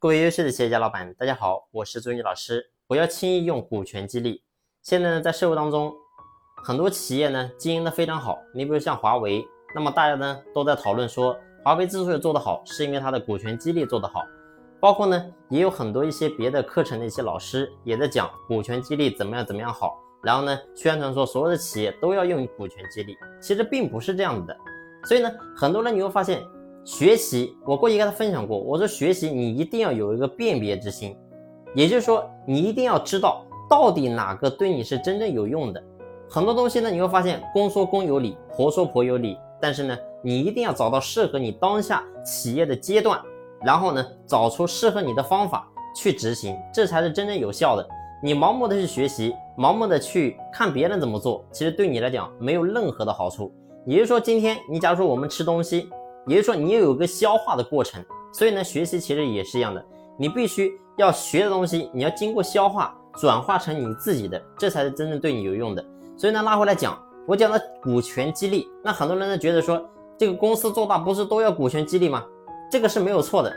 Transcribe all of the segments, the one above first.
各位优秀的企业家老板，大家好，我是朱云老师。不要轻易用股权激励。现在呢，在社会当中，很多企业呢经营的非常好。你比如像华为，那么大家呢都在讨论说，华为之所以做得好，是因为它的股权激励做得好。包括呢，也有很多一些别的课程的一些老师也在讲股权激励怎么样怎么样好。然后呢，宣传说所有的企业都要用股权激励，其实并不是这样子的。所以呢，很多人你会发现。学习，我过去跟他分享过，我说学习你一定要有一个辨别之心，也就是说你一定要知道到底哪个对你是真正有用的。很多东西呢，你会发现公说公有理，婆说婆有理，但是呢，你一定要找到适合你当下企业的阶段，然后呢，找出适合你的方法去执行，这才是真正有效的。你盲目的去学习，盲目的去看别人怎么做，其实对你来讲没有任何的好处。也就是说，今天你假如说我们吃东西。也就是说，你要有个消化的过程，所以呢，学习其实也是一样的，你必须要学的东西，你要经过消化，转化成你自己的，这才是真正对你有用的。所以呢，拉回来讲，我讲的股权激励，那很多人呢觉得说，这个公司做大不是都要股权激励吗？这个是没有错的，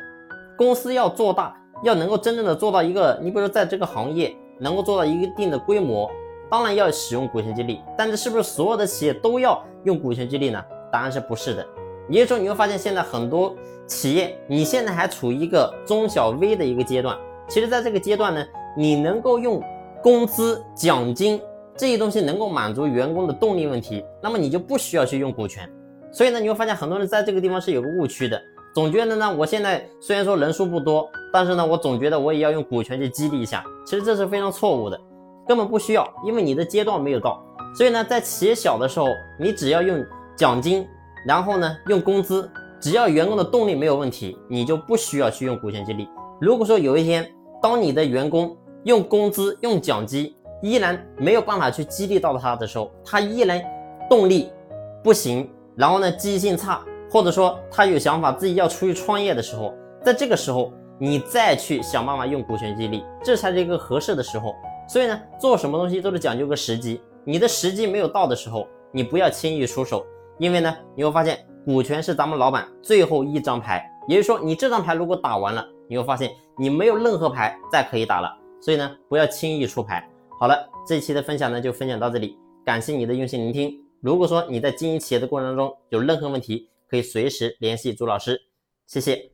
公司要做大，要能够真正的做到一个，你比如说在这个行业能够做到一定的规模，当然要使用股权激励，但是是不是所有的企业都要用股权激励呢？答案是不是的。也就是说，你会发现现在很多企业，你现在还处于一个中小微的一个阶段。其实，在这个阶段呢，你能够用工资、奖金这些东西能够满足员工的动力问题，那么你就不需要去用股权。所以呢，你会发现很多人在这个地方是有个误区的，总觉得呢，我现在虽然说人数不多，但是呢，我总觉得我也要用股权去激励一下。其实这是非常错误的，根本不需要，因为你的阶段没有到。所以呢，在企业小的时候，你只要用奖金。然后呢，用工资，只要员工的动力没有问题，你就不需要去用股权激励。如果说有一天，当你的员工用工资、用奖金依然没有办法去激励到他的时候，他依然动力不行，然后呢，积极性差，或者说他有想法自己要出去创业的时候，在这个时候，你再去想办法用股权激励，这才是一个合适的时候。所以呢，做什么东西都是讲究个时机，你的时机没有到的时候，你不要轻易出手。因为呢，你会发现股权是咱们老板最后一张牌，也就是说，你这张牌如果打完了，你会发现你没有任何牌再可以打了。所以呢，不要轻易出牌。好了，这期的分享呢就分享到这里，感谢你的用心聆听。如果说你在经营企业的过程当中有任何问题，可以随时联系朱老师，谢谢。